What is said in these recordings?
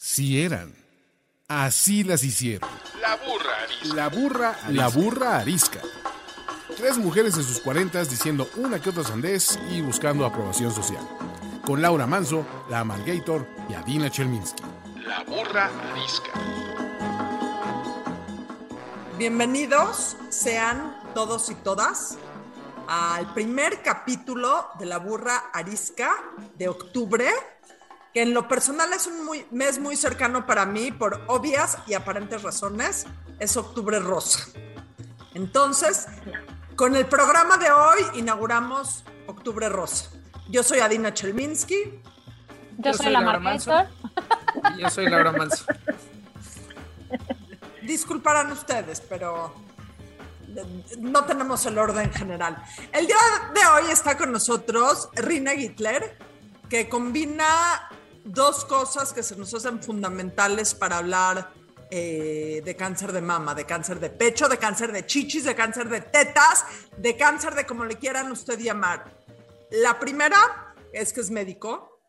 Sí eran. Así las hicieron. La burra arisca. La burra, la burra arisca. Tres mujeres en sus cuarentas diciendo una que otra sandez y buscando aprobación social. Con Laura Manso, la Amalgator y Adina Chelminsky. La burra arisca. Bienvenidos sean todos y todas al primer capítulo de La burra arisca de octubre que en lo personal es un muy, mes muy cercano para mí por obvias y aparentes razones, es Octubre Rosa. Entonces, con el programa de hoy inauguramos Octubre Rosa. Yo soy Adina Chelminsky. Yo, soy, la Laura Y yo soy Laura Manso. Disculparán ustedes, pero no tenemos el orden general. El día de hoy está con nosotros Rina Hitler, que combina dos cosas que se nos hacen fundamentales para hablar eh, de cáncer de mama, de cáncer de pecho, de cáncer de chichis, de cáncer de tetas, de cáncer de como le quieran usted llamar. La primera es que es médico.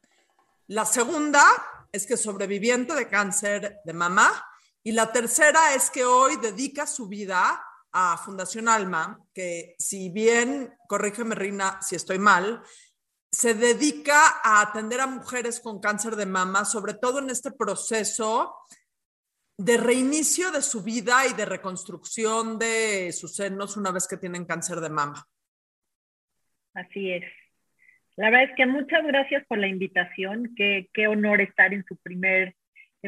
La segunda es que es sobreviviente de cáncer de mama. Y la tercera es que hoy dedica su vida a Fundación Alma, que si bien, corrígeme Rina si estoy mal, se dedica a atender a mujeres con cáncer de mama, sobre todo en este proceso de reinicio de su vida y de reconstrucción de sus senos una vez que tienen cáncer de mama. Así es. La verdad es que muchas gracias por la invitación. Qué, qué honor estar en su primer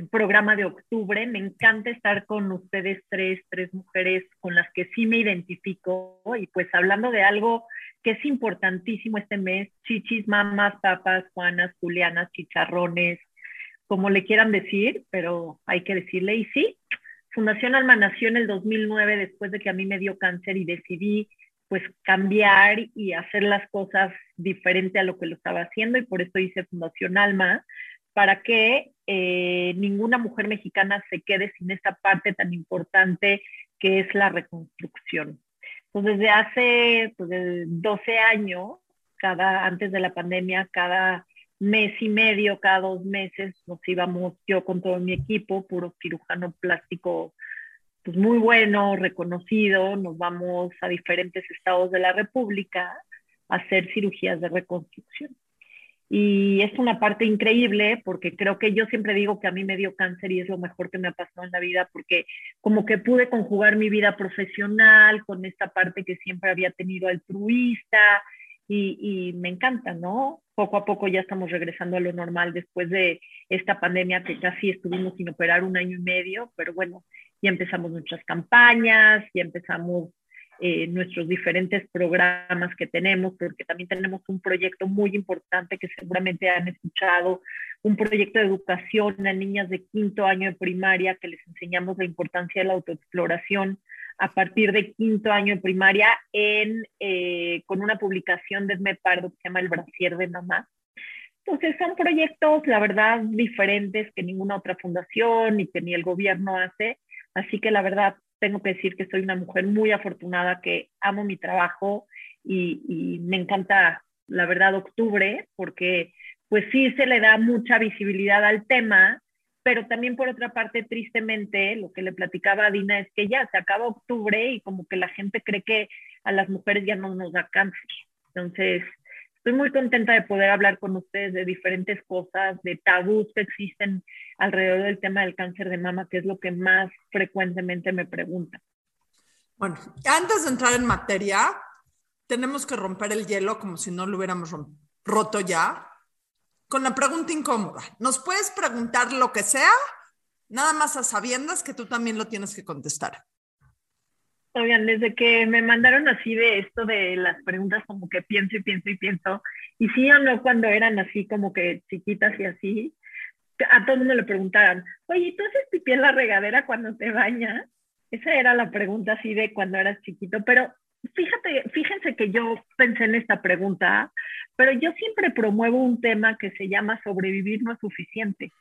programa de octubre. Me encanta estar con ustedes tres, tres mujeres con las que sí me identifico. Y pues hablando de algo que es importantísimo este mes, chichis, mamas, papas, juanas, julianas, chicharrones, como le quieran decir, pero hay que decirle, y sí, Fundación Alma nació en el 2009 después de que a mí me dio cáncer y decidí pues cambiar y hacer las cosas diferente a lo que lo estaba haciendo. Y por eso hice Fundación Alma, para que eh, ninguna mujer mexicana se quede sin esta parte tan importante que es la reconstrucción. Pues desde hace pues, 12 años, cada, antes de la pandemia, cada mes y medio, cada dos meses, nos íbamos yo con todo mi equipo, puro cirujano plástico, pues muy bueno, reconocido, nos vamos a diferentes estados de la República a hacer cirugías de reconstrucción. Y es una parte increíble porque creo que yo siempre digo que a mí me dio cáncer y es lo mejor que me ha pasado en la vida porque como que pude conjugar mi vida profesional con esta parte que siempre había tenido altruista y, me encanta, ¿no? Poco a poco ya estamos regresando a lo normal después de esta pandemia que casi estuvimos sin operar un año y medio, pero bueno, ya empezamos nuestras campañas, ya empezamos eh, nuestros diferentes programas que tenemos, porque también tenemos un proyecto muy importante que seguramente han escuchado, un proyecto de educación a niñas de quinto año de primaria que les enseñamos la importancia de la autoexploración a partir de quinto año de primaria en, eh, con una publicación de Esme Pardo que se llama El Brasier de Mamá. Entonces son proyectos, la verdad, diferentes que ninguna otra fundación ni que ni el gobierno hace. Así que la verdad, tengo que decir que soy una mujer muy afortunada, que amo mi trabajo y, me encanta, la verdad, octubre, porque pues sí se le da mucha visibilidad al tema, pero también por otra parte, tristemente, lo que le platicaba a Dina es que ya se acaba octubre y como que la gente cree que a las mujeres ya no nos da cáncer. Entonces, estoy muy contenta de poder hablar con ustedes de diferentes cosas, de tabús que existen alrededor del tema del cáncer de mama, que es lo que más frecuentemente me preguntan. Bueno, antes de entrar en materia, tenemos que romper el hielo como si no lo hubiéramos roto ya, con la pregunta incómoda. ¿Nos puedes preguntar lo que sea? Nada más a sabiendas que tú también lo tienes que contestar. Oigan, desde que me mandaron así de esto de las preguntas, como que pienso y pienso y pienso, y sí o no cuando eran así como que chiquitas y así, a todo el mundo le preguntaban, oye, ¿tú haces pipí en la regadera cuando te bañas? Esa era la pregunta así de cuando eras chiquito, pero fíjate, fíjense que yo pensé en esta pregunta, pero yo siempre promuevo un tema que se llama sobrevivir no es suficiente.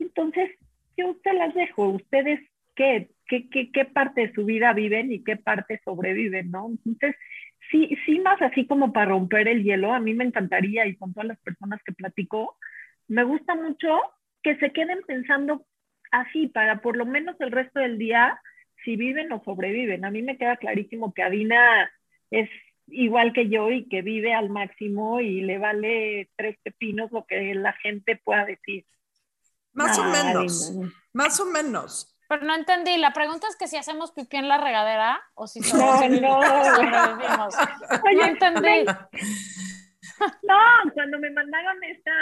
Entonces, yo te las dejo, ustedes qué, qué, qué, qué parte de su vida viven y qué parte sobreviven, ¿no? Entonces, sí, sí, más así como para romper el hielo, a mí me encantaría y con todas las personas que platico, me gusta mucho que se queden pensando así para por lo menos el resto del día si viven o sobreviven. A mí me queda clarísimo que Adina es igual que yo y que vive al máximo y le vale tres pepinos lo que la gente pueda decir. Más o menos, más o menos. Pero no entendí, la pregunta es que si hacemos pipí en la regadera o si no, no. sobrevivimos. no entendí. No, cuando me mandaron esta,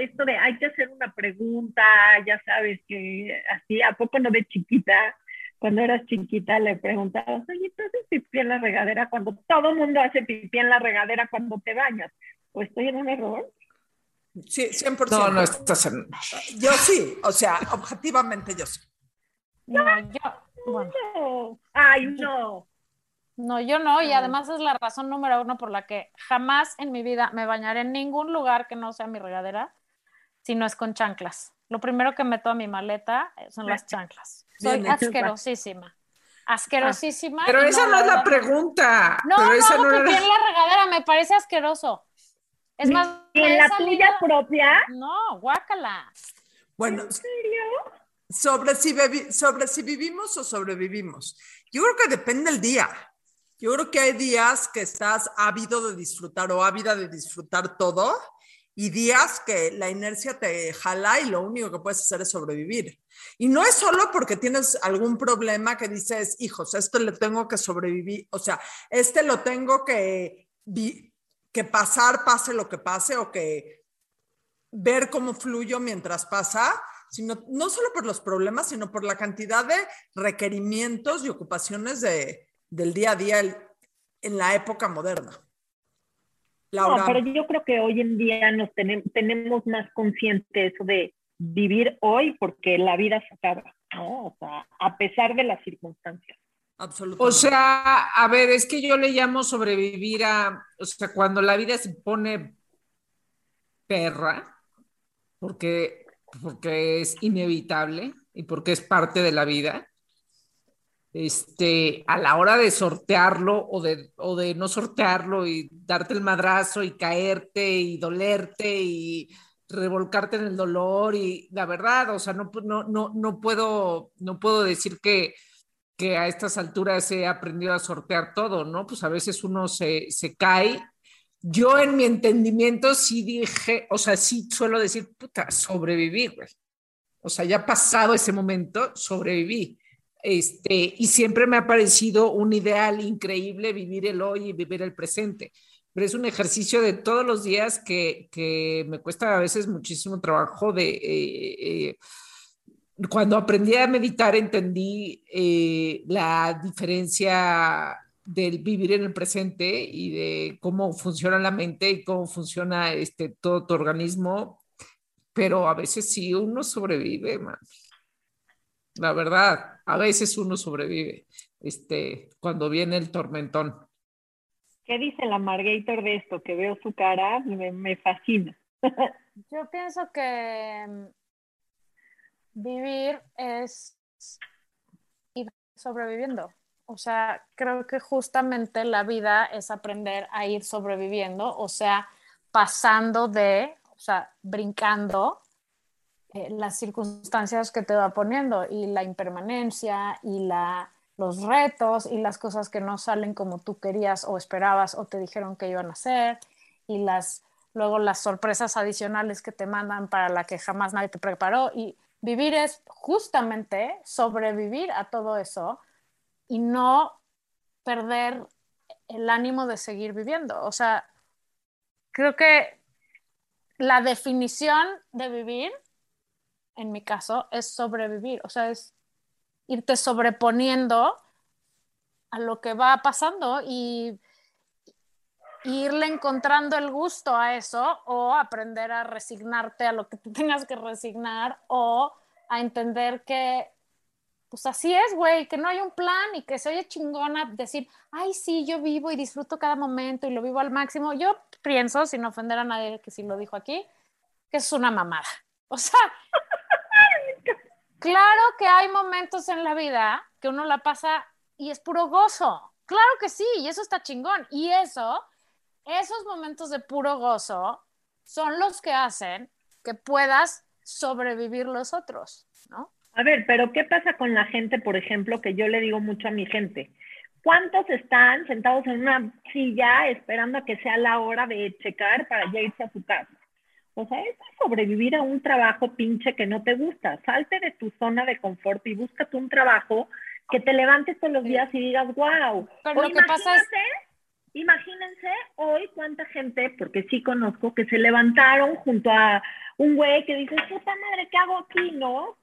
esto de hay que hacer una pregunta, ya sabes que así, ¿a poco no de chiquita? Cuando eras chiquita le preguntabas, oye, ¿tú haces pipí en la regadera cuando todo el mundo hace pipí en la regadera cuando te bañas? ¿O estoy en un error? Sí, 100%. No, no estás en... Yo sí, o sea, objetivamente yo sí. No, yo, bueno. No. Ay, no. No, yo no, y además es la razón número uno por la que jamás en mi vida me bañaré en ningún lugar que no sea mi regadera, si no es con chanclas. Lo primero que meto a mi maleta son las chanclas. Soy Bien, asquerosísima. Asquerosísima. Pero esa no es la pregunta. No, pero no esa no pipí era- en la regadera, me parece asqueroso. Es más, ¿Y en la salido- tuya propia? No, guácala. Bueno, ¿En serio? Sobre si, sobre si vivimos o sobrevivimos. Yo creo que depende del día. Yo creo que hay días que estás ávido de disfrutar o ávida de disfrutar todo y días que la inercia te jala y lo único que puedes hacer es sobrevivir. Y no es solo porque tienes algún problema que dices, hijos, esto le tengo que sobrevivir, o sea, este lo tengo que, que pasar, pase lo que pase, o que ver cómo fluyo mientras pasa, sino no solo por los problemas, sino por la cantidad de requerimientos y ocupaciones de, del día a día el- en la época moderna. Laura, No, pero yo creo que hoy en día nos tenem- tenemos más consciente eso de vivir hoy porque la vida se acaba, ¿no? O sea, a pesar de las circunstancias. absolutamente. O sea, a ver, es que yo le llamo sobrevivir a, o sea, cuando la vida se pone perra, porque, porque es inevitable y porque es parte de la vida, este, a la hora de sortearlo o de, o de no sortearlo y darte el madrazo y caerte y dolerte y revolcarte en el dolor y la verdad, o sea, no, no, no, no puedo, no puedo decir que, que a estas alturas he aprendido a sortear todo, ¿no? Pues a veces uno se, se cae. Yo en mi entendimiento sí dije, o sea, sí suelo decir, puta, sobreviví, güey. O sea, ya pasado ese momento, sobreviví. Este, y siempre me ha parecido un ideal increíble vivir el hoy y vivir el presente. Pero es un ejercicio de todos los días que, que me cuesta a veces muchísimo trabajo de... eh, eh, cuando aprendí a meditar entendí eh, la diferencia del vivir en el presente y de cómo funciona la mente y cómo funciona este, todo tu organismo, pero a veces sí uno sobrevive, man. La verdad, a veces uno sobrevive este, cuando viene el tormentón. ¿Qué dice la Margator de esto? Que veo su cara me, me fascina. Yo pienso que mm, vivir es ir sobreviviendo. O sea, creo que justamente la vida es aprender a ir sobreviviendo, o sea, pasando de, o sea, brincando eh, las circunstancias que te va poniendo y la impermanencia y la, los retos y las cosas que no salen como tú querías o esperabas o te dijeron que iban a ser y las luego las sorpresas adicionales que te mandan para la que jamás nadie te preparó y vivir es justamente sobrevivir a todo eso y no perder el ánimo de seguir viviendo. O sea, creo que la definición de vivir, en mi caso, es sobrevivir. O sea, es irte sobreponiendo a lo que va pasando y irle encontrando el gusto a eso o aprender a resignarte a lo que te tengas que resignar o a entender que pues así es, güey, que no hay un plan y que se oye chingona decir, ay, sí, yo vivo y disfruto cada momento y lo vivo al máximo. Yo pienso, sin ofender a nadie que sí lo dijo aquí, que es una mamada. O sea, claro que hay momentos en la vida que uno la pasa y es puro gozo. Claro que sí, y eso está chingón. Y eso esos momentos de puro gozo son los que hacen que puedas sobrevivir los otros, ¿no? A ver, pero ¿qué pasa con la gente, por ejemplo, que yo le digo mucho a mi gente? ¿Cuántos están sentados en una silla esperando a que sea la hora de checar para ya irse a su casa? O sea, es sobrevivir a un trabajo pinche que no te gusta. Salte de tu zona de confort y búscate un trabajo que te levantes todos los días y digas, wow. Pero lo que pasa es... Imagínense hoy cuánta gente, porque sí conozco, que se levantaron junto a un güey que dice, puta madre, ¿qué hago aquí? ¿No?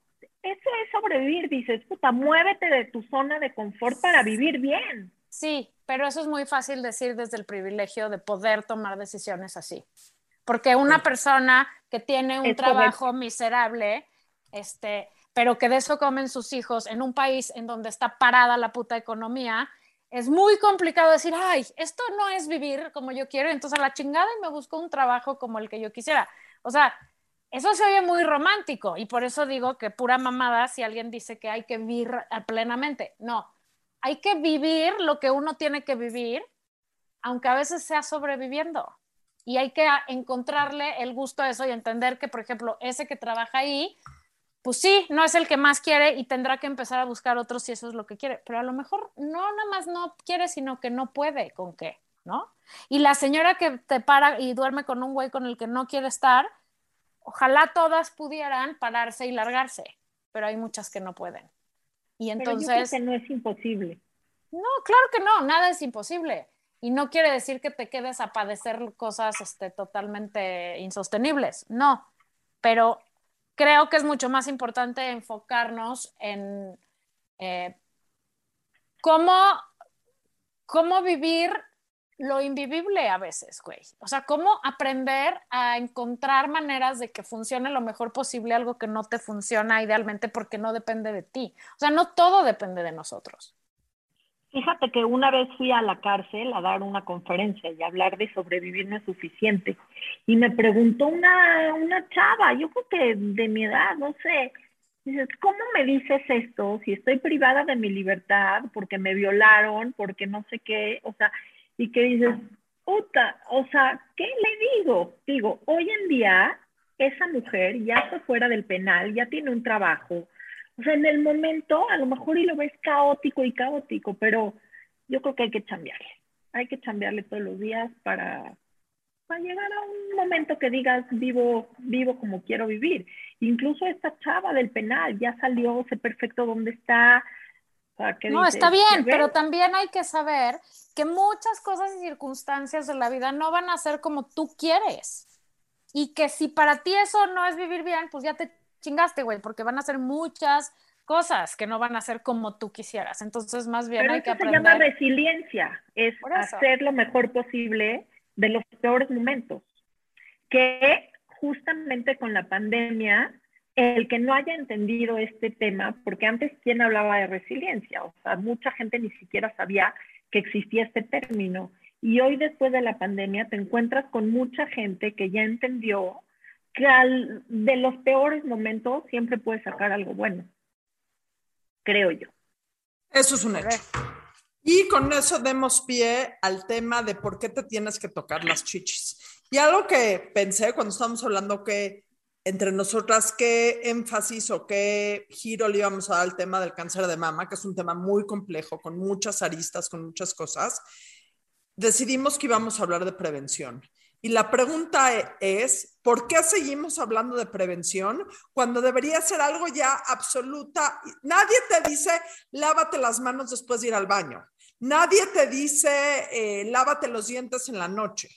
Eso es sobrevivir, dices, puta, muévete de tu zona de confort para vivir bien. Sí, pero eso es muy fácil decir desde el privilegio de poder tomar decisiones así. Porque una persona que tiene un trabajo miserable, este, pero que de eso comen sus hijos en un país en donde está parada la puta economía, es muy complicado decir, ay, esto no es vivir como yo quiero, entonces a la chingada y me busco un trabajo como el que yo quisiera. O sea, eso se oye muy romántico y por eso digo que pura mamada si alguien dice que hay que vivir plenamente. No, hay que vivir lo que uno tiene que vivir, aunque a veces sea sobreviviendo y hay que encontrarle el gusto a eso y entender que, por ejemplo, ese que trabaja ahí, pues sí, no es el que más quiere y tendrá que empezar a buscar otros si eso es lo que quiere, pero a lo mejor no nada más no quiere, sino que no puede con qué, ¿no? Y la señora que te para y duerme con un güey con el que no quiere estar, ojalá todas pudieran pararse y largarse, pero hay muchas que no pueden. Y entonces... Pero yo creo que no es imposible. No, claro que no, nada es imposible y no quiere decir que te quedes a padecer cosas este, totalmente insostenibles, no, pero creo que es mucho más importante enfocarnos en eh, cómo, cómo vivir lo invivible a veces, güey. O sea, cómo aprender a encontrar maneras de que funcione lo mejor posible algo que no te funciona idealmente porque no depende de ti. O sea, no todo depende de nosotros. Fíjate que una vez fui a la cárcel a dar una conferencia y hablar de sobrevivir no es suficiente. Y me preguntó una, una chava, yo creo que de mi edad, no sé, dices, ¿cómo me dices esto si estoy privada de mi libertad porque me violaron, porque no sé qué? O sea, y que dices, puta, o sea, ¿qué le digo? Digo, hoy en día esa mujer ya está fuera del penal, ya tiene un trabajo, o sea, en el momento a lo mejor y lo ves caótico y caótico, pero yo creo que hay que cambiarle. Hay que cambiarle todos los días para, para llegar a un momento que digas vivo, vivo como quiero vivir. Incluso esta chava del penal ya salió, sé perfecto dónde está. No, está bien, pero también hay que saber que muchas cosas y circunstancias de la vida no van a ser como tú quieres. Y que si para ti eso no es vivir bien, pues ya te chingaste, güey, porque van a ser muchas cosas que no van a ser como tú quisieras. Entonces, más bien hay que aprender. se llama resiliencia, es hacer lo mejor posible de los peores momentos. Que justamente con la pandemia, el que no haya entendido este tema, porque antes, ¿quién hablaba de resiliencia? O sea, mucha gente ni siquiera sabía que existía este término. Y hoy, después de la pandemia, te encuentras con mucha gente que ya entendió que de los peores momentos siempre puedes sacar algo bueno, creo yo. Eso es un hecho. Y con eso demos pie al tema de por qué te tienes que tocar las chichis. Y algo que pensé cuando estábamos hablando que entre nosotras qué énfasis o qué giro le íbamos a dar al tema del cáncer de mama, que es un tema muy complejo, con muchas aristas, con muchas cosas, decidimos que íbamos a hablar de prevención. Y la pregunta es, ¿por qué seguimos hablando de prevención cuando debería ser algo ya absoluta? Nadie te dice, lávate las manos después de ir al baño. Nadie te dice, eh, lávate los dientes en la noche.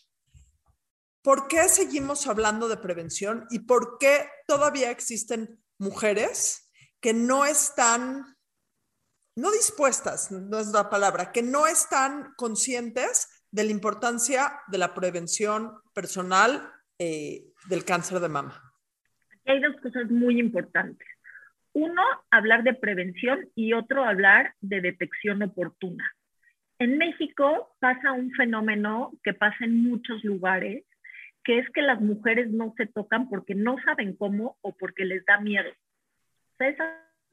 ¿Por qué seguimos hablando de prevención y por qué todavía existen mujeres que no están, no dispuestas, no es la palabra, que no están conscientes de la importancia de la prevención personal eh, del cáncer de mama? hay dos cosas muy importantes. Uno, hablar de prevención y otro, hablar de detección oportuna. En México pasa un fenómeno que pasa en muchos lugares, que es que las mujeres no se tocan porque no saben cómo o porque les da miedo. O sea, esas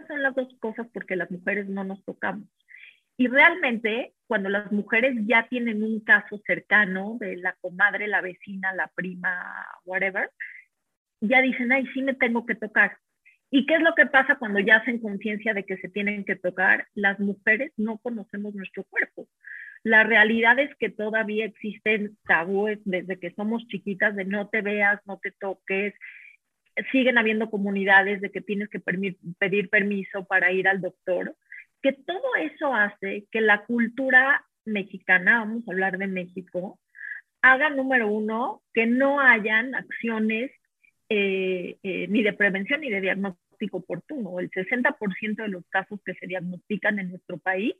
son las dos cosas porque las mujeres no nos tocamos. Y realmente, cuando las mujeres ya tienen un caso cercano de la comadre, la vecina, la prima, whatever, ya dicen, ay, sí me tengo que tocar. ¿Y qué es lo que pasa cuando ya hacen conciencia de que se tienen que tocar? Las mujeres no conocemos nuestro cuerpo. La realidad es que todavía existen tabúes desde que somos chiquitas de no te veas, no te toques. Siguen habiendo comunidades de que tienes que pedir permiso para ir al doctor. Que todo eso hace que la cultura mexicana, vamos a hablar de México, haga número uno que no hayan acciones eh, eh, ni de prevención ni de diagnóstico oportuno. El 60% de los casos que se diagnostican en nuestro país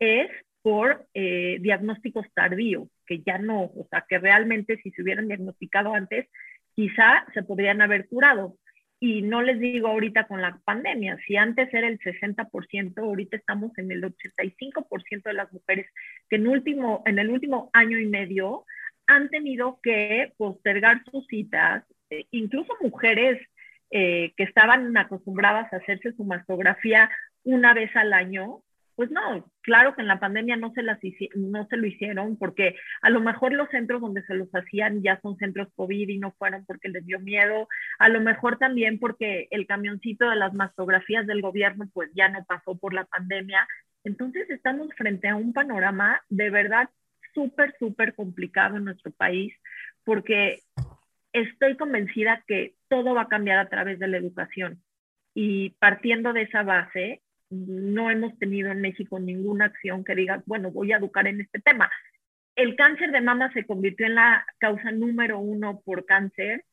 es por eh, diagnósticos tardíos, que ya no, o sea, que realmente si se hubieran diagnosticado antes, quizá se podrían haber curado. Y no les digo ahorita con la pandemia, si antes era el 60%, ahorita estamos en el 85% de las mujeres que en, último, en el último año y medio han tenido que postergar sus citas, eh, incluso mujeres eh, que estaban acostumbradas a hacerse su mastografía una vez al año, pues no, claro que en la pandemia no se, las no se lo hicieron porque a lo mejor los centros donde se los hacían ya son centros COVID y no fueron porque les dio miedo, a lo mejor también porque el camioncito de las mastografías del gobierno pues ya no pasó por la pandemia. Entonces estamos frente a un panorama de verdad súper, súper complicado en nuestro país porque estoy convencida que todo va a cambiar a través de la educación. Y partiendo de esa base, no hemos tenido en México ninguna acción que diga, bueno, voy a educar en este tema. El cáncer de mama se convirtió en la causa número uno por cáncer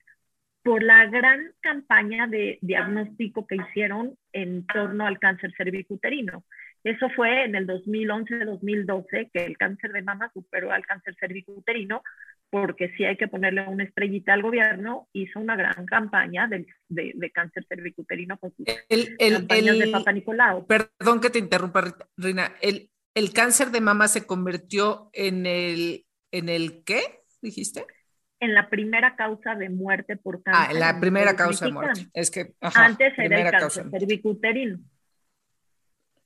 por la gran campaña de diagnóstico que hicieron en torno al cáncer cervicuterino. Eso fue en el 2011-2012 que el cáncer de mama superó al cáncer cervicuterino porque si hay que ponerle una estrellita al gobierno, hizo una gran campaña de, de, cáncer cervicuterino con sus el, campañas de Papa Nicolau. Perdón que te interrumpa, Rina. El, el cáncer de mama se convirtió en el, ¿en el qué? ¿Dijiste? En la primera causa de muerte por cáncer. Ah, en la primera causa de muerte. Es que, Antes era el cáncer cervicuterino.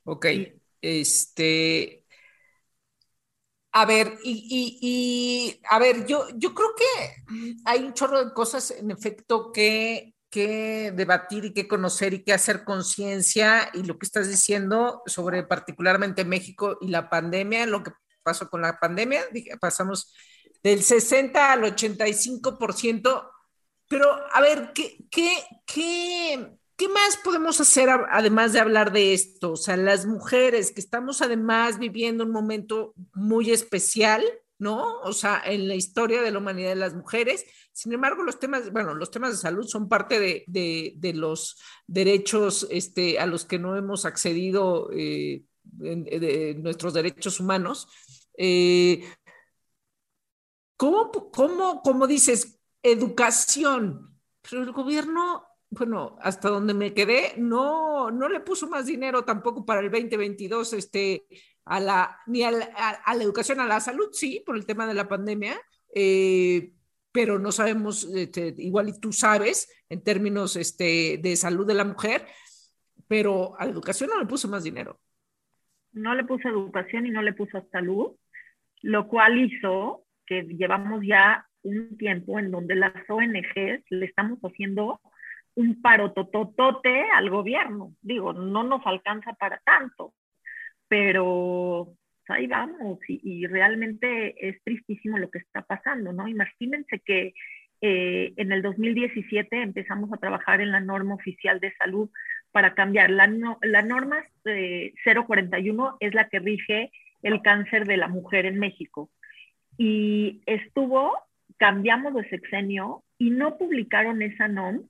Ok. Este, a ver, y, a ver, yo, yo creo que hay un chorro de cosas, en efecto, que, que debatir y que conocer y que hacer conciencia y lo que estás diciendo sobre particularmente México y la pandemia, lo que pasó con la pandemia, pasamos del 60 al 85%, pero a ver, ¿qué, qué, qué, ¿Qué más podemos hacer además de hablar de esto? O sea, las mujeres que estamos además viviendo un momento muy especial, ¿no? O sea, en la historia de la humanidad de las mujeres. Sin embargo, los temas, bueno, los temas de salud son parte de, los derechos este, a los que no hemos accedido, eh, de nuestros derechos humanos. Eh, ¿cómo, cómo, cómo dices, educación? Pero el gobierno bueno, hasta donde me quedé, no, no le puso más dinero tampoco para el 2022, este, a la, ni a la, a, la educación, a la salud, sí, por el tema de la pandemia, eh, pero no sabemos, este, igual y tú sabes, en términos este, de salud de la mujer, pero a la educación no le puso más dinero. No le puso educación y no le puso salud, lo cual hizo que llevamos ya un tiempo en donde las ONGs le estamos haciendo un parotototote al gobierno. Digo, no nos alcanza para tanto, pero ahí vamos y, realmente es tristísimo lo que está pasando, ¿no? Imagínense que eh, en el 2017 empezamos a trabajar en la norma oficial de salud para cambiar. La, la norma 041 es la que rige el cáncer de la mujer en México. Y estuvo, cambiamos de sexenio y no publicaron esa NOM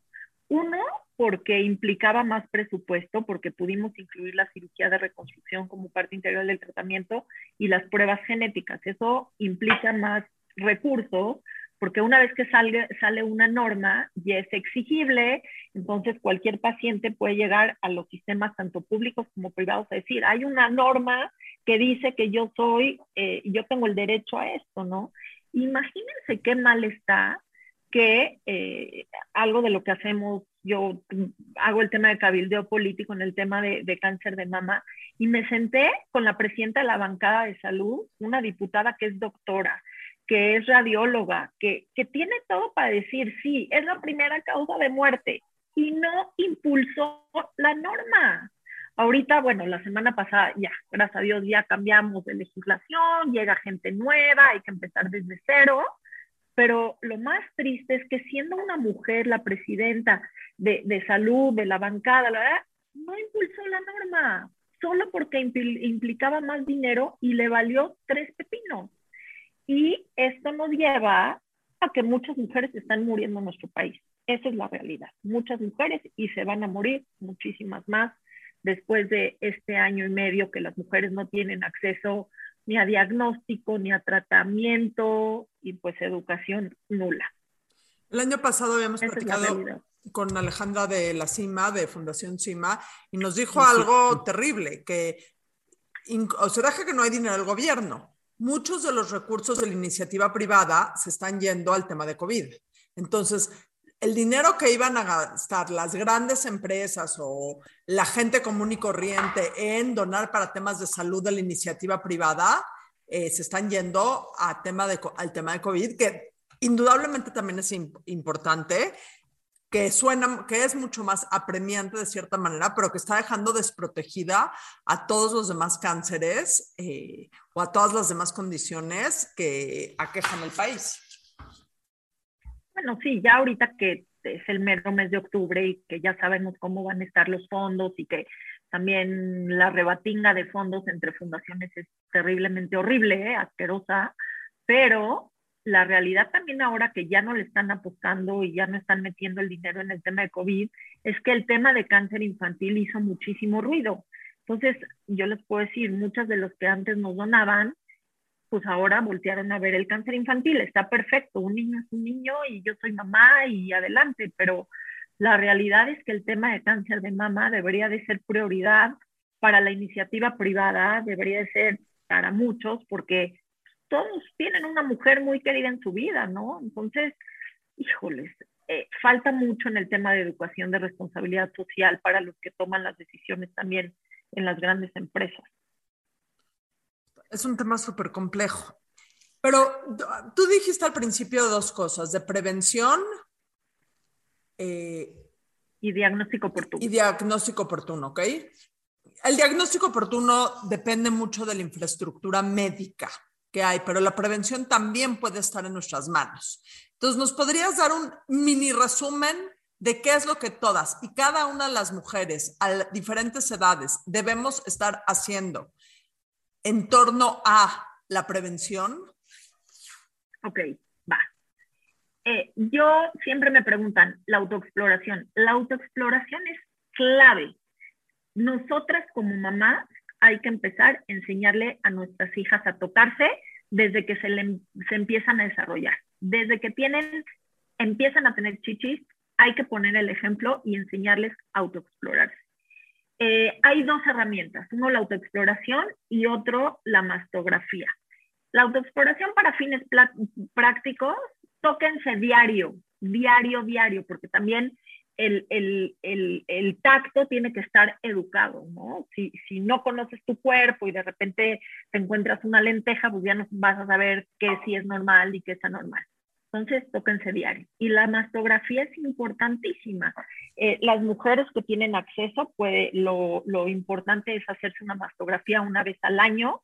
uno, porque implicaba más presupuesto, porque pudimos incluir la cirugía de reconstrucción como parte integral del tratamiento y las pruebas genéticas. Eso implica más recursos, porque una vez que sale una norma y es exigible, entonces cualquier paciente puede llegar a los sistemas tanto públicos como privados a decir, hay una norma que dice que yo soy, eh, yo tengo el derecho a esto, ¿no? Imagínense qué mal está que eh, algo de lo que hacemos, yo hago el tema de cabildeo político en el tema de, cáncer de mama y me senté con la presidenta de la bancada de salud, una diputada que es doctora, que es radióloga, que, que tiene todo para decir, sí, es la primera causa de muerte y no impulsó la norma. Ahorita, bueno, la semana pasada ya, gracias a Dios, ya cambiamos de legislación, llega gente nueva, hay que empezar desde cero, pero lo más triste es que siendo una mujer la presidenta de, de salud, de la bancada, la verdad, no impulsó la norma, solo porque implicaba más dinero y le valió tres pepinos. Y esto nos lleva a que muchas mujeres están muriendo en nuestro país. Esa es la realidad. Muchas mujeres y se van a morir muchísimas más después de este año y medio que las mujeres no tienen acceso ni a diagnóstico, ni a tratamiento y pues educación nula. El año pasado habíamos platicado con Alejandra de la CIMA, de Fundación CIMA, y nos dijo algo terrible, que o deja que no hay dinero del gobierno. Muchos de los recursos de la iniciativa privada se están yendo al tema de COVID. Entonces, el dinero que iban a gastar las grandes empresas o la gente común y corriente en donar para temas de salud de la iniciativa privada, eh, se están yendo tema de, al tema de COVID, que indudablemente también es importante, que suena, que es mucho más apremiante de cierta manera, pero que está dejando desprotegida a todos los demás cánceres eh, o a todas las demás condiciones que aquejan el país. Bueno, sí, ya ahorita que es el mero mes de octubre y que ya sabemos cómo van a estar los fondos y que también la rebatinga de fondos entre fundaciones es terriblemente horrible, ¿eh? asquerosa, pero la realidad también ahora que ya no le están apostando y ya no están metiendo el dinero en el tema de COVID, es que el tema de cáncer infantil hizo muchísimo ruido. Entonces, yo les puedo decir, muchas de los que antes nos donaban, pues ahora voltearon a ver el cáncer infantil. Está perfecto, un niño es un niño y yo soy mamá y adelante, pero la realidad es que el tema de cáncer de mama debería de ser prioridad para la iniciativa privada, debería de ser para muchos, porque todos tienen una mujer muy querida en su vida, ¿no? Entonces, híjoles, eh, falta mucho en el tema de educación de responsabilidad social para los que toman las decisiones también en las grandes empresas. Es un tema súper complejo. Pero tú dijiste al principio dos cosas, de prevención eh, y diagnóstico oportuno. Y diagnóstico oportuno, ¿ok? El diagnóstico oportuno depende mucho de la infraestructura médica que hay, pero la prevención también puede estar en nuestras manos. Entonces, ¿nos podrías dar un mini resumen de qué es lo que todas y cada una de las mujeres a diferentes edades debemos estar haciendo en torno a la prevención? Ok, va. Eh, yo siempre me preguntan, la autoexploración. La autoexploración es clave. Nosotras como mamás hay que empezar a enseñarle a nuestras hijas a tocarse desde que se, se empiezan a desarrollar. Desde que tienen, empiezan a tener chichis, hay que poner el ejemplo y enseñarles a autoexplorarse. Eh, hay dos herramientas, uno la autoexploración y otro la mastografía. La autoexploración para fines prácticos, tóquense diario, diario, diario, porque también el, tacto tiene que estar educado, ¿no? Si, si, no conoces tu cuerpo y de repente te encuentras una lenteja, pues ya no vas a saber qué sí es normal y qué es anormal. Entonces, tóquense diario. Y la mastografía es importantísima. Eh, las mujeres que tienen acceso, lo, lo, importante es hacerse una mastografía una vez al año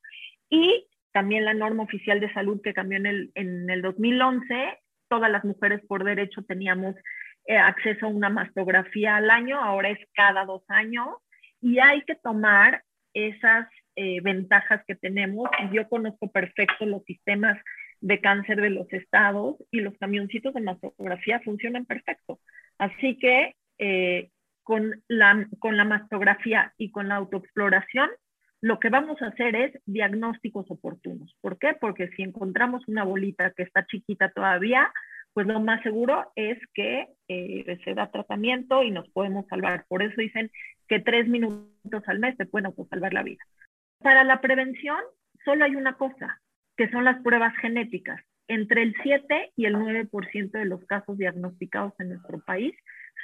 y también la norma oficial de salud que cambió en el, en el 2011, todas las mujeres por derecho teníamos eh, acceso a una mastografía al año, ahora es cada dos años y hay que tomar esas eh, ventajas que tenemos. Yo conozco perfecto los sistemas de cáncer de los estados y los camioncitos de mastografía funcionan perfecto. Así que eh, con, la, con la mastografía y con la autoexploración, lo que vamos a hacer es diagnósticos oportunos. ¿Por qué? Porque si encontramos una bolita que está chiquita todavía, pues lo más seguro es que eh, se da tratamiento y nos podemos salvar. Por eso dicen que tres minutos al mes te pueden salvar la vida. Para la prevención, solo hay una cosa, que son las pruebas genéticas. Entre el 7 y el 9% de los casos diagnosticados en nuestro país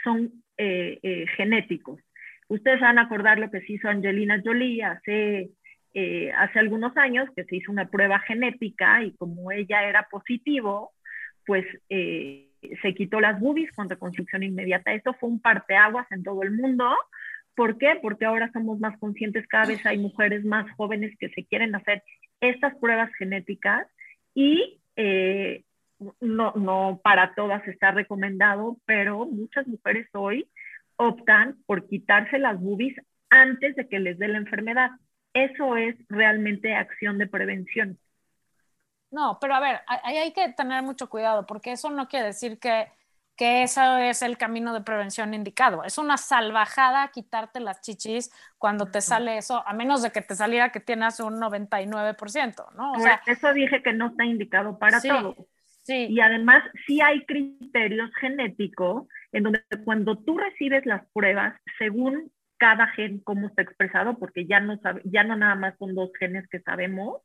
son eh, eh, genéticos. Ustedes van a acordar lo que se hizo Angelina Jolie hace eh, hace algunos años que se hizo una prueba genética y como ella era positivo, pues se quitó las boobies con reconstrucción inmediata. Eso fue un parteaguas en todo el mundo. ¿Por qué? Porque ahora somos más conscientes, cada vez hay mujeres más jóvenes que se quieren hacer estas pruebas genéticas y eh, no, no para todas está recomendado, pero muchas mujeres hoy optan por quitarse las boobies antes de que les dé la enfermedad. Eso es realmente acción de prevención. No, pero a ver, ahí hay que tener mucho cuidado porque eso no quiere decir que, que eso es el camino de prevención indicado. Es una salvajada quitarte las chichis cuando te sale eso, a menos de que te saliera que tienes un 99%, ¿no? O sea, eso dije que no está indicado para todo. Sí. Y además sí hay criterios genéticos en donde cuando tú recibes las pruebas, según cada gen cómo está expresado, porque ya no, sabe, ya no nada más son dos genes que sabemos,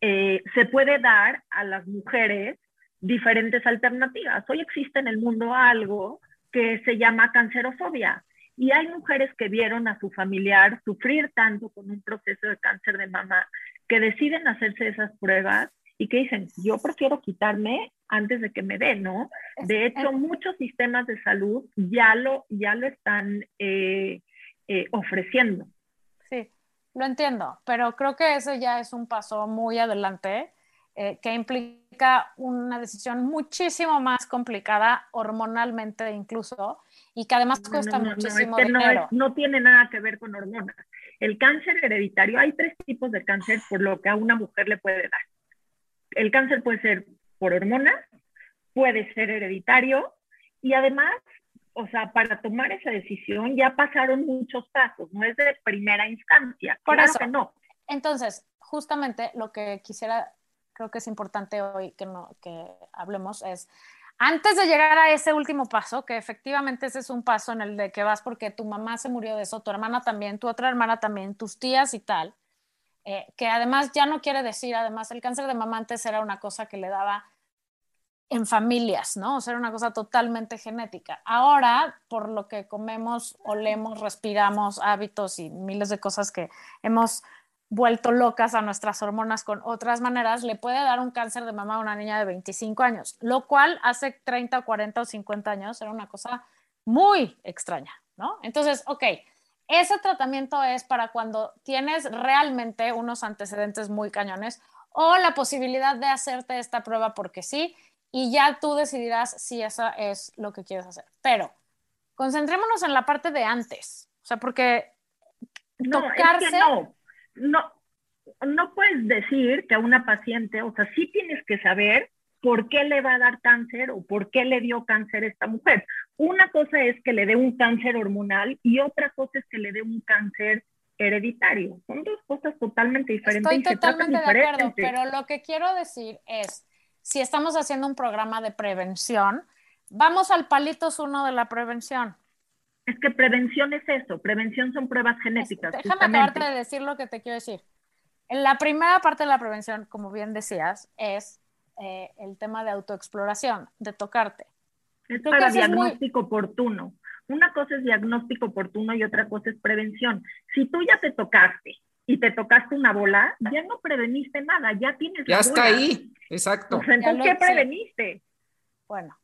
eh, se puede dar a las mujeres diferentes alternativas. Hoy existe en el mundo algo que se llama cancerofobia y hay mujeres que vieron a su familiar sufrir tanto con un proceso de cáncer de mama que deciden hacerse esas pruebas y que dicen, yo prefiero quitarme antes de que me dé, ¿no? De hecho, muchos sistemas de salud ya lo, ya lo están eh, eh, ofreciendo. Sí, lo entiendo, pero creo que ese ya es un paso muy adelante eh, que implica una decisión muchísimo más complicada hormonalmente incluso y que además cuesta muchísimo dinero. No, tiene nada que ver con hormonas. El cáncer hereditario, hay tres tipos de cáncer por lo que a una mujer le puede dar. El cáncer puede ser por hormonas, puede ser hereditario y además o sea, para tomar esa decisión ya pasaron muchos pasos, no es de primera instancia. Por eso que no. Entonces, justamente lo que quisiera, creo que es importante hoy que, no, que hablemos es, antes de llegar a ese último paso, que efectivamente ese es un paso en el de que vas porque tu mamá se murió de eso, tu hermana también, tu otra hermana también, tus tías y tal, eh, que además ya no quiere decir, además el cáncer de mamá antes era una cosa que le daba en familias, ¿no? O sea, era una cosa totalmente genética. Ahora, por lo que comemos, olemos, respiramos, hábitos y miles de cosas que hemos vuelto locas a nuestras hormonas con otras maneras, le puede dar un cáncer de mama a una niña de 25 años, lo cual hace 30, 40 o 50 años era una cosa muy extraña, ¿no? Entonces, ok, ese tratamiento es para cuando tienes realmente unos antecedentes muy cañones o la posibilidad de hacerte esta prueba porque sí y ya tú decidirás si eso es lo que quieres hacer. Pero concentrémonos en la parte de antes, o sea, porque tocarse... no, no, no puedes decir que a una paciente, o sea, sí tienes que saber por qué le va a dar cáncer o por qué le dio cáncer a esta mujer. Una cosa es que le dé un cáncer hormonal y otra cosa es que le dé un cáncer hereditario. Son dos cosas totalmente diferentes. Estoy totalmente de acuerdo, pero lo que quiero decir es, si estamos haciendo un programa de prevención, vamos al palitos uno de la prevención. Es que prevención es eso, prevención son pruebas genéticas. déjame acabarte de decir lo que te quiero decir. En la primera parte de la prevención, como bien decías, es eh, el tema de autoexploración, de tocarte. Es para diagnóstico oportuno. Una cosa es diagnóstico oportuno y otra cosa es prevención. Si tú ya te tocaste y te tocaste una bola, ya no preveniste nada, ya tienes. Ya está ahí, exacto. entonces, ¿qué preveniste? Bueno,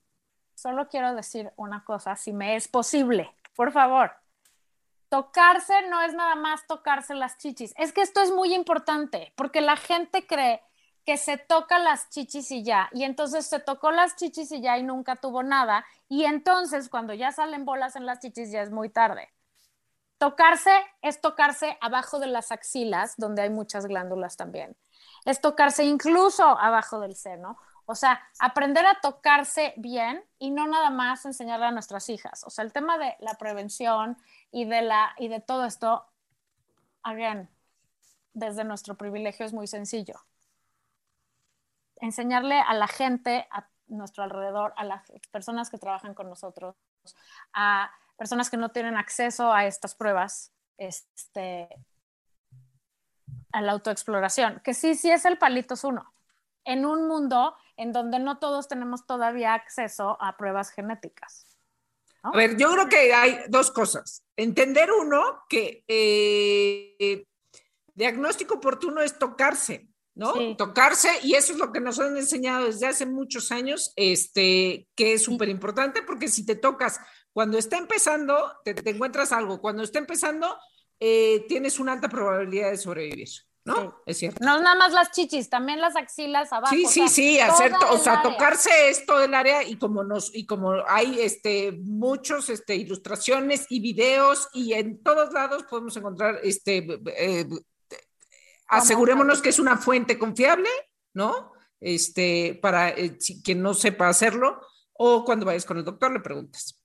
solo quiero decir una cosa, si me es posible, por favor. Tocarse no es nada más tocarse las chichis. Es que esto es muy importante, porque la gente cree que se toca las chichis y ya, y entonces se tocó las chichis y ya y nunca tuvo nada, y entonces cuando ya salen bolas en las chichis ya es muy tarde. Tocarse es tocarse abajo de las axilas, donde hay muchas glándulas también. Es tocarse incluso abajo del seno. O sea, aprender a tocarse bien y no nada más enseñarle a nuestras hijas. O sea, el tema de la prevención y de, la, y de todo esto, again, desde nuestro privilegio es muy sencillo. Enseñarle a la gente a nuestro alrededor, a las personas que trabajan con nosotros, a personas que no tienen acceso a estas pruebas, este, a la autoexploración, que sí, sí es el palitos uno, en un mundo en donde no todos tenemos todavía acceso a pruebas genéticas. A ver, yo creo que hay dos cosas. Entender uno que eh, diagnóstico oportuno es tocarse, ¿no? Tocarse, y eso es lo que nos han enseñado desde hace muchos años, este, que es súper importante, porque si te tocas cuando está empezando, te, encuentras algo, cuando está empezando, eh, tienes una alta probabilidad de sobrevivir. ¿No? Es cierto. No nada más las chichis, también las axilas abajo. Sí, sí, sí, hacer, o sea, tocarse es todo el área y como nos, y como hay este muchos este ilustraciones y videos y en todos lados podemos encontrar este eh, asegurémonos que es una fuente confiable, ¿no? Este, para eh, quien no sepa hacerlo, o cuando vayas con el doctor le preguntas.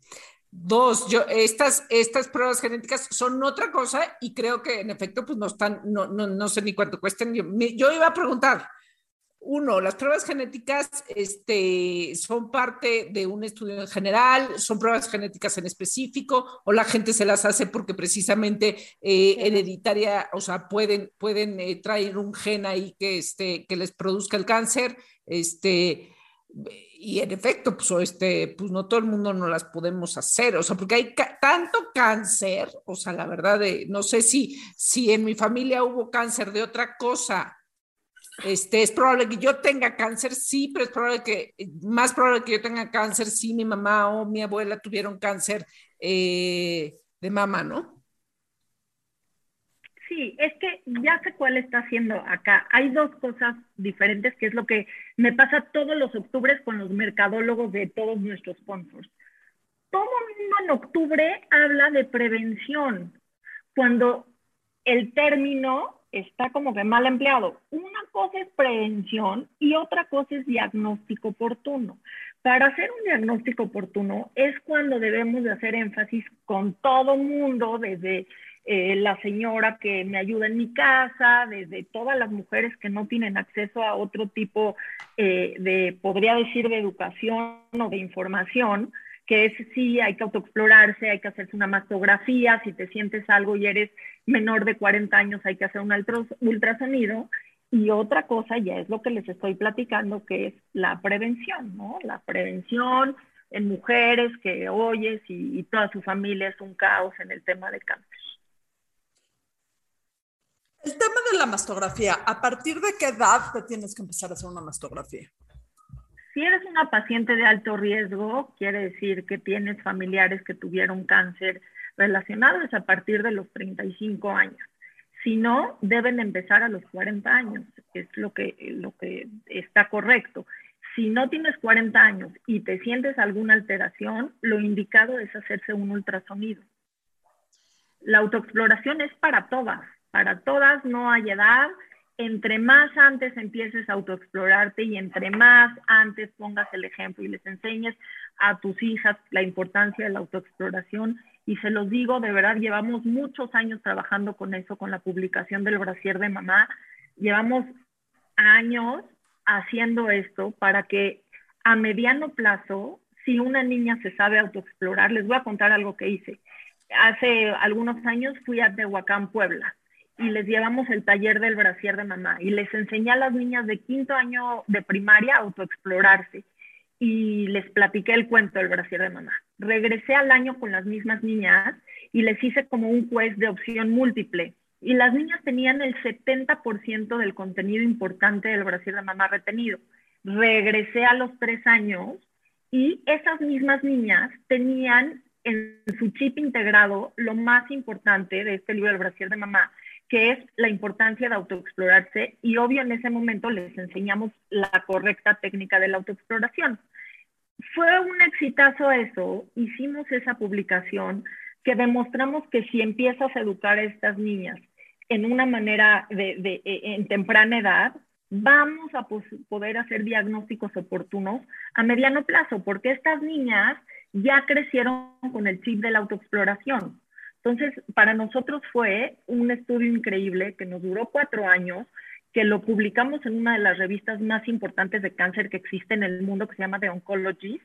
Dos, yo, estas, estas pruebas genéticas son otra cosa y creo que en efecto, pues no están, no, no, no sé ni cuánto cuesten. Yo, yo iba a preguntar, uno, las pruebas genéticas este, son parte de un estudio en general, son pruebas genéticas en específico, o la gente se las hace porque precisamente eh, hereditaria, o sea, pueden, pueden eh, traer un gen ahí que, este, que les produzca el cáncer. Este, y en efecto, pues, este, pues no todo el mundo no las podemos hacer, o sea, porque hay tanto cáncer, o sea, la verdad, de, no sé si, si en mi familia hubo cáncer de otra cosa este, es probable que yo tenga cáncer, sí, pero es probable que, más probable que yo tenga cáncer si mi mamá o mi abuela tuvieron cáncer eh, de mama, ¿no? Sí, es que ya sé cuál está haciendo acá. Hay dos cosas diferentes, que es lo que me pasa todos los octubres con los mercadólogos de todos nuestros sponsors. Todo el mundo en octubre habla de prevención, cuando el término está como que mal empleado. Una cosa es prevención y otra cosa es diagnóstico oportuno. Para hacer un diagnóstico oportuno es cuando debemos de hacer énfasis con todo mundo, desde eh, la señora que me ayuda en mi casa, desde todas las mujeres que no tienen acceso a otro tipo eh, de, podría decir, de educación o de información, que es sí, hay que autoexplorarse, hay que hacerse una mastografía, si te sientes algo y eres menor de 40 años hay que hacer un ultrasonido. Y otra cosa ya es lo que les estoy platicando, que es la prevención, ¿no? La prevención en mujeres que oyes y, y toda su familia es un caos en el tema de cáncer. El tema de la mastografía, ¿a partir de qué edad te tienes que empezar a hacer una mastografía? Si eres una paciente de alto riesgo, quiere decir que tienes familiares que tuvieron cáncer relacionados a partir de los 35 años. Si no, deben empezar a los 40 años, es lo que, lo que está correcto. Si no tienes 40 años y te sientes alguna alteración, lo indicado es hacerse un ultrasonido. La autoexploración es para todas, para todas, no hay edad, entre más antes empieces a autoexplorarte y entre más antes pongas el ejemplo y les enseñes a tus hijas la importancia de la autoexploración, y se los digo, de verdad, llevamos muchos años trabajando con eso, con la publicación del brasier de mamá, llevamos años haciendo esto para que a mediano plazo, si una niña se sabe autoexplorar, les voy a contar algo que hice. Hace algunos años fui a Tehuacán, Puebla, y les llevamos el taller del brasier de mamá y les enseñé a las niñas de quinto año de primaria a autoexplorarse y les platiqué el cuento del brasier de mamá. Regresé al año con las mismas niñas y les hice como un quiz de opción múltiple y las niñas tenían el 70% del contenido importante del brasier de mamá retenido. Regresé a los tres años y esas mismas niñas tenían en su chip integrado lo más importante de este libro del brasier de mamá, que es la importancia de autoexplorarse y obvio en ese momento les enseñamos la correcta técnica de la autoexploración. Fue un exitazo eso, hicimos esa publicación que demostramos que si empiezas a educar a estas niñas en una manera de, e, en temprana edad, vamos a poder hacer diagnósticos oportunos a mediano plazo, porque estas niñas ya crecieron con el chip de la autoexploración. Entonces, para nosotros fue un estudio increíble que nos duró cuatro años, que lo publicamos en una de las revistas más importantes de cáncer que existe en el mundo, que se llama The Oncologist,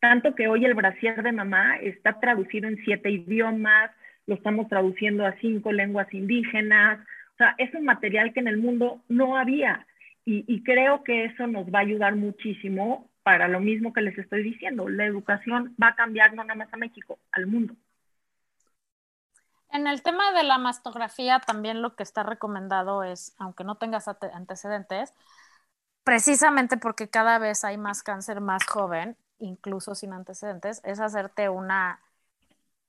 tanto que hoy el brasier de mamá está traducido en siete idiomas, lo estamos traduciendo a cinco lenguas indígenas, o sea, es un material que en el mundo no había. Y, y, creo que eso nos va a ayudar muchísimo para lo mismo que les estoy diciendo. La educación va a cambiar no nada más a México, al mundo. En el tema de la mastografía, también lo que está recomendado es, aunque no tengas antecedentes, precisamente porque cada vez hay más cáncer más joven, incluso sin antecedentes, es hacerte una,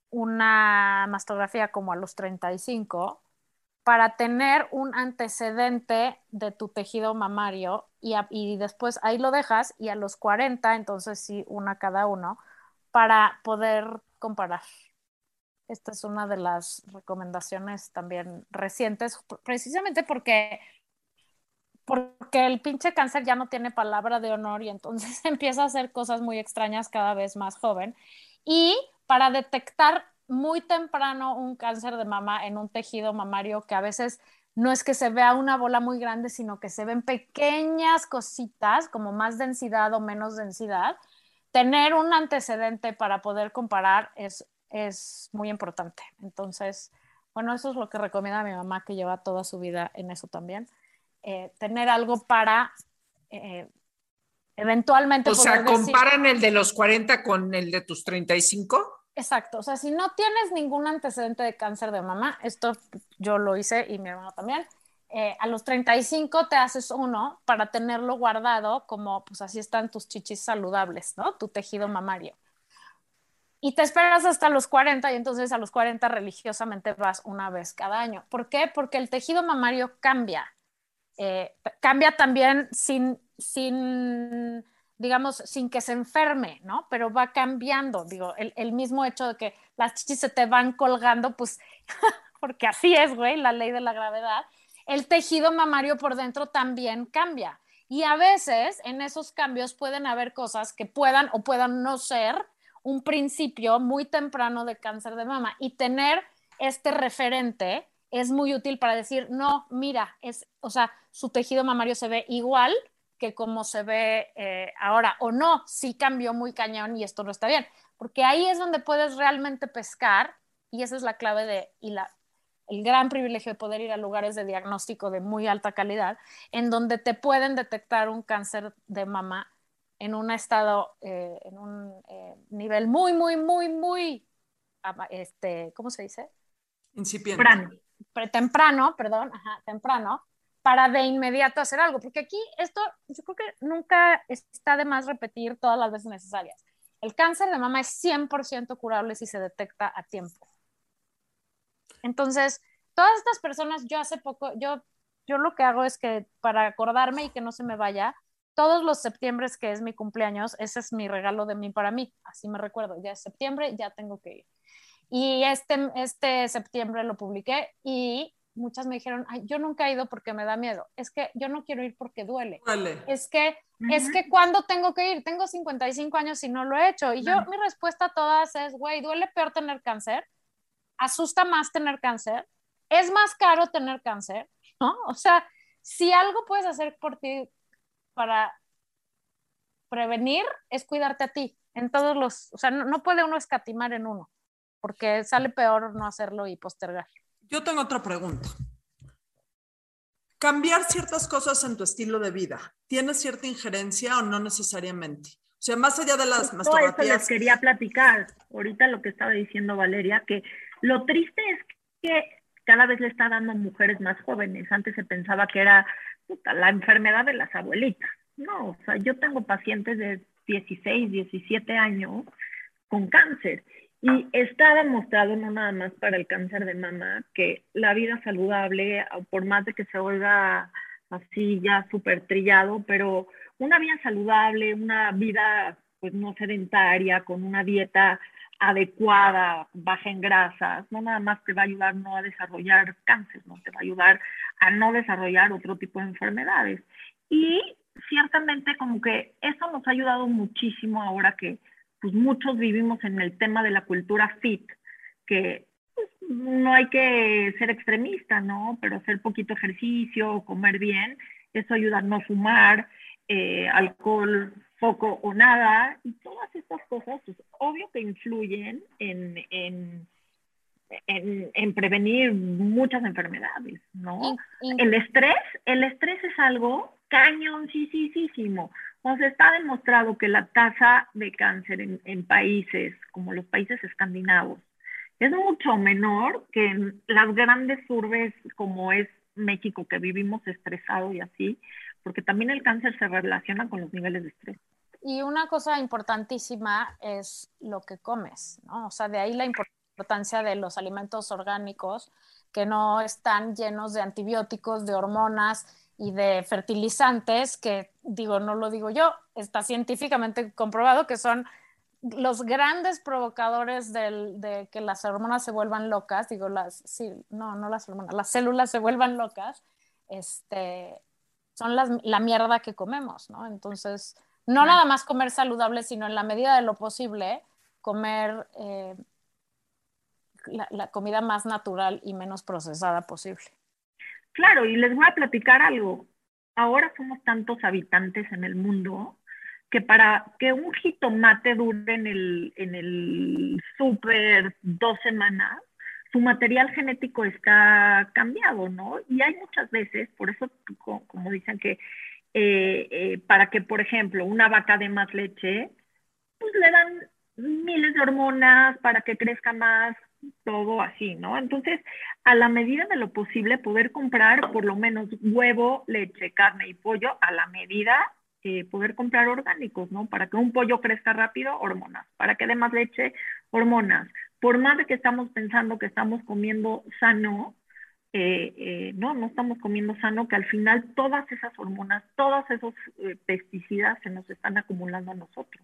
una mastografía como a los 35 para tener un antecedente de tu tejido mamario y, y, después ahí lo dejas y a los 40, entonces sí, una cada uno, para poder comparar. Esta es una de las recomendaciones también recientes, precisamente porque, porque el pinche cáncer ya no tiene palabra de honor y entonces empieza a hacer cosas muy extrañas cada vez más joven. Y para detectar muy temprano un cáncer de mama en un tejido mamario que a veces no es que se vea una bola muy grande, sino que se ven pequeñas cositas, como más densidad o menos densidad. Tener un antecedente para poder comparar es, es muy importante. Entonces, bueno, eso es lo que recomienda mi mamá, que lleva toda su vida en eso también. Eh, tener algo para eh, eventualmente... O sea, ¿comparan el de los 40 con el de tus 35? Exacto, o sea, si no tienes ningún antecedente de cáncer de mama, esto yo lo hice y mi hermano también, eh, a los 35 te haces uno para tenerlo guardado como, pues así están tus chichis saludables, ¿no? Tu tejido mamario. Y te esperas hasta los 40 y entonces a los 40 religiosamente vas una vez cada año. ¿Por qué? Porque el tejido mamario cambia. Eh, cambia también sin, sin digamos, sin que se enferme, ¿no? Pero va cambiando, digo, el, mismo hecho de que las chichis se te van colgando, pues, porque así es, güey, la ley de la gravedad, el tejido mamario por dentro también cambia. Y a veces en esos cambios pueden haber cosas que puedan o puedan no ser un principio muy temprano de cáncer de mama. Y tener este referente es muy útil para decir, no, mira, es, o sea, su tejido mamario se ve igual, que como se ve eh, ahora, o no, sí cambió muy cañón y esto no está bien, porque ahí es donde puedes realmente pescar y esa es la clave de, y la, el gran privilegio de poder ir a lugares de diagnóstico de muy alta calidad, en donde te pueden detectar un cáncer de mama en un estado, eh, en un eh, nivel muy, muy, muy, muy, este, ¿cómo se dice? Incipiente. Temprano, temprano perdón, ajá, temprano, para de inmediato hacer algo, porque aquí esto yo creo que nunca está de más repetir todas las veces necesarias. El cáncer de mama es 100% curable si se detecta a tiempo. Entonces, todas estas personas, yo hace poco, yo, yo lo que hago es que para acordarme y que no se me vaya, todos los septiembre que es mi cumpleaños, ese es mi regalo de mí para mí, así me recuerdo, ya es septiembre, ya tengo que ir. Y este, este septiembre lo publiqué y muchas me dijeron, Ay, yo nunca he ido porque me da miedo. Es que yo no quiero ir porque duele. Es que, es que cuando tengo que ir, tengo 55 años y no lo he hecho. Y yo, mi respuesta a todas es, güey, duele peor tener cáncer, asusta más tener cáncer, es más caro tener cáncer, ¿no? O sea, si algo puedes hacer por ti para prevenir, es cuidarte a ti. En todos los, o sea, no, no puede uno escatimar en uno, porque sale peor no hacerlo y postergar. Yo tengo otra pregunta. Cambiar ciertas cosas en tu estilo de vida, ¿tiene cierta injerencia o no necesariamente? O sea, más allá de las mastografías. Eso les quería platicar. Ahorita lo que estaba diciendo Valeria, que lo triste es que cada vez le está dando mujeres más jóvenes. Antes se pensaba que era la enfermedad de las abuelitas. No, o sea, yo tengo pacientes de 16, 17 años con cáncer y está demostrado, no nada más para el cáncer de mama, que la vida saludable, por más de que se oiga así ya súper trillado, pero una vida saludable, una vida pues no sedentaria, con una dieta adecuada, baja en grasas, no nada más te va a ayudar no a desarrollar cáncer, no te va a ayudar a no desarrollar otro tipo de enfermedades. Y ciertamente como que eso nos ha ayudado muchísimo ahora que pues muchos vivimos en el tema de la cultura fit, que pues, no hay que ser extremista, ¿no? Pero hacer poquito ejercicio, comer bien, eso ayuda a no fumar, eh, alcohol poco o nada, y todas estas cosas, pues obvio que influyen en, en, en, prevenir muchas enfermedades, ¿no? El estrés, el estrés es algo cañoncísimo. Nos está demostrado que la tasa de cáncer en, países como los países escandinavos, es mucho menor que en las grandes urbes como es México, que vivimos estresado y así, porque también el cáncer se relaciona con los niveles de estrés. Y una cosa importantísima es lo que comes, ¿no? O sea, de ahí la importancia de los alimentos orgánicos que no están llenos de antibióticos, de hormonas y de fertilizantes, que digo, no lo digo yo, está científicamente comprobado que son los grandes provocadores de que las hormonas se vuelvan locas, digo, las, sí, no, no las hormonas, las células se vuelvan locas, este, son la mierda que comemos, ¿no? Entonces, no nada más comer saludable, sino en la medida de lo posible, comer eh, la, comida más natural y menos procesada posible. Claro, y les voy a platicar algo. Ahora somos tantos habitantes en el mundo que para que un jitomate dure en el, en el súper dos semanas, su material genético está cambiado, ¿no? Y hay muchas veces, por eso, como dicen que eh, eh, para que, por ejemplo, una vaca de más leche, pues le dan miles de hormonas para que crezca más, todo así, ¿no? Entonces, a la medida de lo posible, poder comprar por lo menos huevo, leche, carne y pollo, a la medida, eh, poder comprar orgánicos, ¿no? Para que un pollo crezca rápido, hormonas. Para que dé más leche, hormonas. Por más de que estamos pensando que estamos comiendo sano, eh, eh, no, no estamos comiendo sano, que al final todas esas hormonas, todos esos eh, pesticidas se nos están acumulando a nosotros.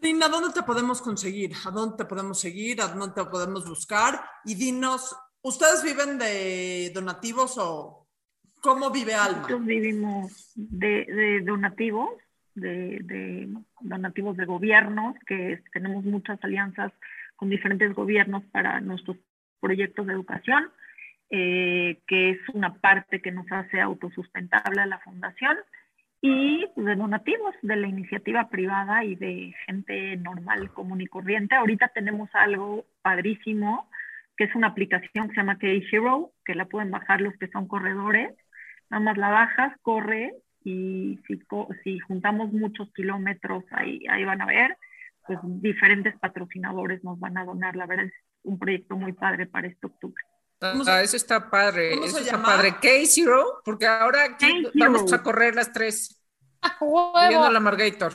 Lina, ¿dónde te podemos conseguir? ¿A dónde te podemos seguir? ¿A dónde te podemos buscar? Y dinos, ¿ustedes viven de donativos o cómo vive Alma? Nosotros vivimos de, donativos, de, donativos de gobiernos, que tenemos muchas alianzas con diferentes gobiernos para nuestros proyectos de educación, eh, que es una parte que nos hace autosustentable a la fundación, y de donativos de la iniciativa privada y de gente normal, común y corriente. Ahorita tenemos algo padrísimo, que es una aplicación que se llama K-Hero, que la pueden bajar los que son corredores. Nada más la bajas, corre y si, si juntamos muchos kilómetros, ahí, ahí van a ver, pues diferentes patrocinadores nos van a donar. La verdad es un proyecto muy padre para este octubre. Ah, eso está padre, eso está padre. K-Zero, porque ahora aquí vamos a correr las tres. Viendo la Margator.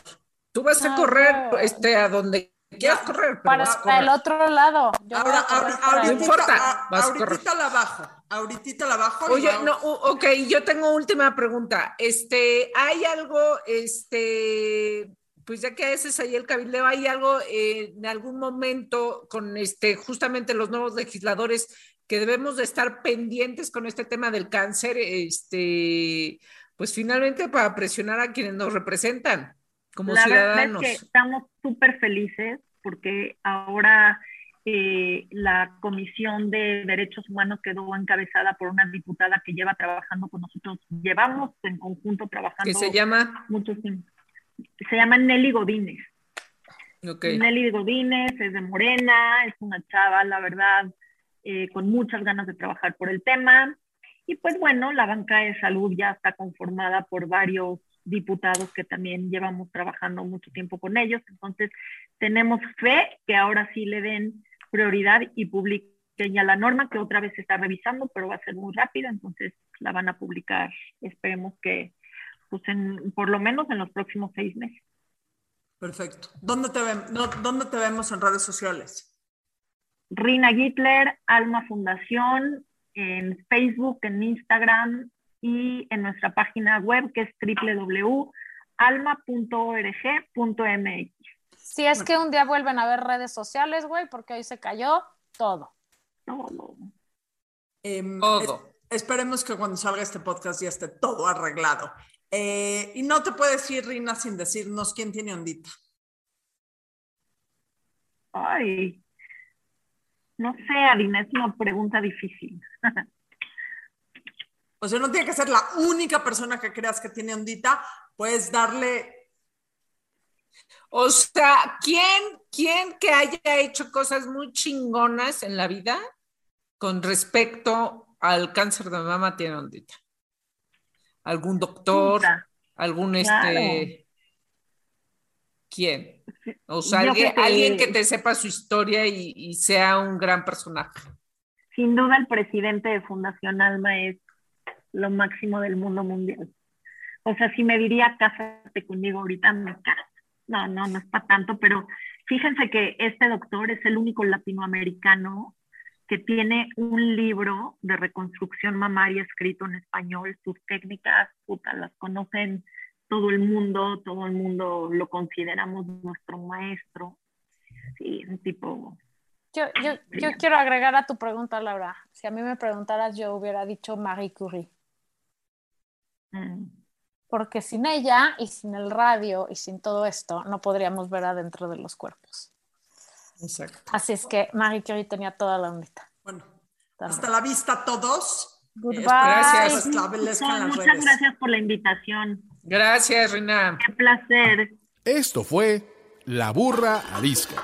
Tú vas a correr este, a donde quieras correr. para el otro lado. ahora, ahorita, no importa. ahorita la bajo. Ahorita la bajo. Oye, no, ok, yo tengo última pregunta. Este, ¿hay algo, este, pues ya que haces ahí el cabildeo, ¿hay algo eh, en algún momento con este, justamente los nuevos legisladores que debemos de estar pendientes con este tema del cáncer, este, pues finalmente para presionar a quienes nos representan como La ciudadanos? Verdad es que estamos súper felices porque ahora eh, la Comisión de Derechos Humanos quedó encabezada por una diputada que lleva trabajando con nosotros, llevamos en conjunto trabajando. ¿Qué se llama? Mucho tiempo se llama Nelly Godínez. Nelly Godínez es de Morena, es una chava, la verdad, eh, con muchas ganas de trabajar por el tema. Y pues bueno, la banca de salud ya está conformada por varios diputados que también llevamos trabajando mucho tiempo con ellos. Entonces, tenemos fe que ahora sí le den prioridad y publiquen ya la norma, que otra vez se está revisando, pero va a ser muy rápida, entonces la van a publicar. Esperemos que pues en, por lo menos en los próximos seis meses. Perfecto. ¿Dónde te, ¿Dónde te vemos en redes sociales? Rina Gitler, Alma Fundación, en Facebook, en Instagram y en nuestra página web que es www.alma.org.mx. Si es que un día vuelven a ver redes sociales, güey, porque hoy se cayó todo. Todo. Em, todo. esperemos que cuando salga este podcast ya esté todo arreglado. Eh, y no te puedes ir, Rina, sin decirnos quién tiene ondita. Ay, no sé, Adina, es una pregunta difícil. o sea, no tiene que ser la única persona que creas que tiene ondita, puedes darle... O sea, ¿quién, quién que haya hecho cosas muy chingonas en la vida con respecto al cáncer de mama tiene ondita? algún doctor, algún este... ¿Quién? O sea, que- alguien que te sepa su historia y, y sea un gran personaje. Sin duda el presidente de Fundación Alma es lo máximo del mundo mundial. O sea, si me diría cásate conmigo ahorita, me caso. No, no, no es para tanto, pero fíjense que este doctor es el único latinoamericano que tiene un libro de reconstrucción mamaria escrito en español. Sus técnicas, puta, las conocen todo el mundo, todo el mundo lo consideramos nuestro maestro. Sí, un tipo Yo, yo, yo quiero agregar a tu pregunta, Laura. Si a mí me preguntaras, yo hubiera dicho Marie Curie. Mm, Porque sin ella y sin el radio y sin todo esto, no podríamos ver adentro de los cuerpos. Exacto. Así es que Marie Curie tenía toda la ondita. Bueno, También. hasta la vista a todos. Goodbye. Gracias. Establezcan las Muchas redes. gracias por la invitación. Gracias, Rina. Qué placer. Esto fue La Burra Arisca.